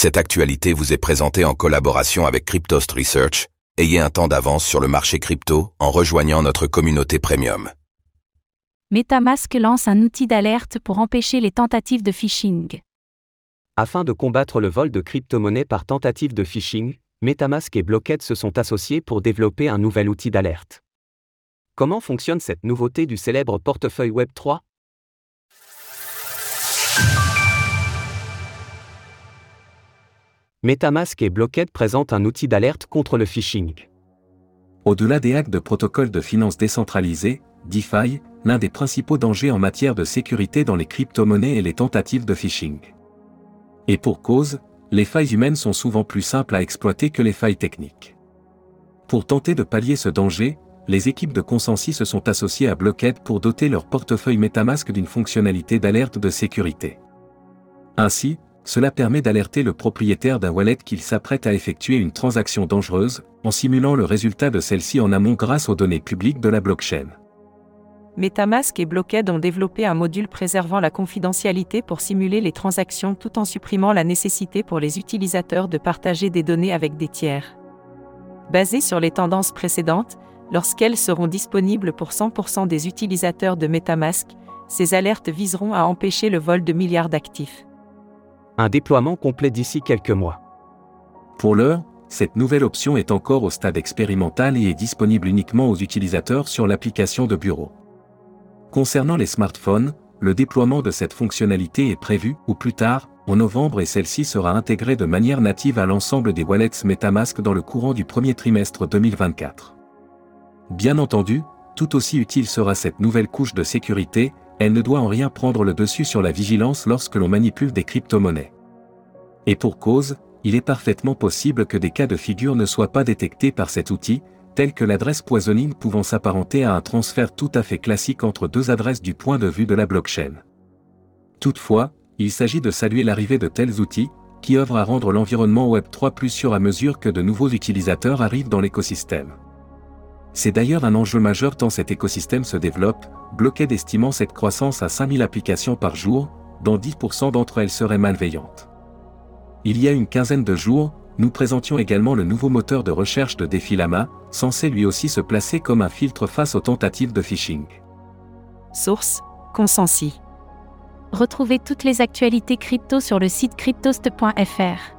Cette actualité vous est présentée en collaboration avec Cryptost Research. Ayez un temps d'avance sur le marché crypto en rejoignant notre communauté premium. MetaMask lance un outil d'alerte pour empêcher les tentatives de phishing. Afin de combattre le vol de crypto-monnaies par tentative de phishing, MetaMask et Blockhead se sont associés pour développer un nouvel outil d'alerte. Comment fonctionne cette nouveauté du célèbre portefeuille Web3 MetaMask et Blockhead présentent un outil d'alerte contre le phishing. Au-delà des hacks de protocoles de finances décentralisés, DeFi, l'un des principaux dangers en matière de sécurité dans les crypto-monnaies et les tentatives de phishing. Et pour cause, les failles humaines sont souvent plus simples à exploiter que les failles techniques. Pour tenter de pallier ce danger, les équipes de Consensi se sont associées à Blockhead pour doter leur portefeuille MetaMask d'une fonctionnalité d'alerte de sécurité. Ainsi, cela permet d'alerter le propriétaire d'un wallet qu'il s'apprête à effectuer une transaction dangereuse, en simulant le résultat de celle-ci en amont grâce aux données publiques de la blockchain. MetaMask et Blockhead ont développé un module préservant la confidentialité pour simuler les transactions tout en supprimant la nécessité pour les utilisateurs de partager des données avec des tiers. Basé sur les tendances précédentes, lorsqu'elles seront disponibles pour 100% des utilisateurs de MetaMask, ces alertes viseront à empêcher le vol de milliards d'actifs un déploiement complet d'ici quelques mois. Pour l'heure, cette nouvelle option est encore au stade expérimental et est disponible uniquement aux utilisateurs sur l'application de bureau. Concernant les smartphones, le déploiement de cette fonctionnalité est prévu, ou plus tard, en novembre et celle-ci sera intégrée de manière native à l'ensemble des wallets MetaMask dans le courant du premier trimestre 2024. Bien entendu, tout aussi utile sera cette nouvelle couche de sécurité, elle ne doit en rien prendre le dessus sur la vigilance lorsque l'on manipule des crypto-monnaies. Et pour cause, il est parfaitement possible que des cas de figure ne soient pas détectés par cet outil, tel que l'adresse poisonine pouvant s'apparenter à un transfert tout à fait classique entre deux adresses du point de vue de la blockchain. Toutefois, il s'agit de saluer l'arrivée de tels outils, qui œuvrent à rendre l'environnement Web3 plus sûr à mesure que de nouveaux utilisateurs arrivent dans l'écosystème. C'est d'ailleurs un enjeu majeur tant cet écosystème se développe, Blockhead estimant cette croissance à 5000 applications par jour, dont 10% d'entre elles seraient malveillantes. Il y a une quinzaine de jours, nous présentions également le nouveau moteur de recherche de Defilama, censé lui aussi se placer comme un filtre face aux tentatives de phishing. Source Consensi. Retrouvez toutes les actualités crypto sur le site cryptost.fr.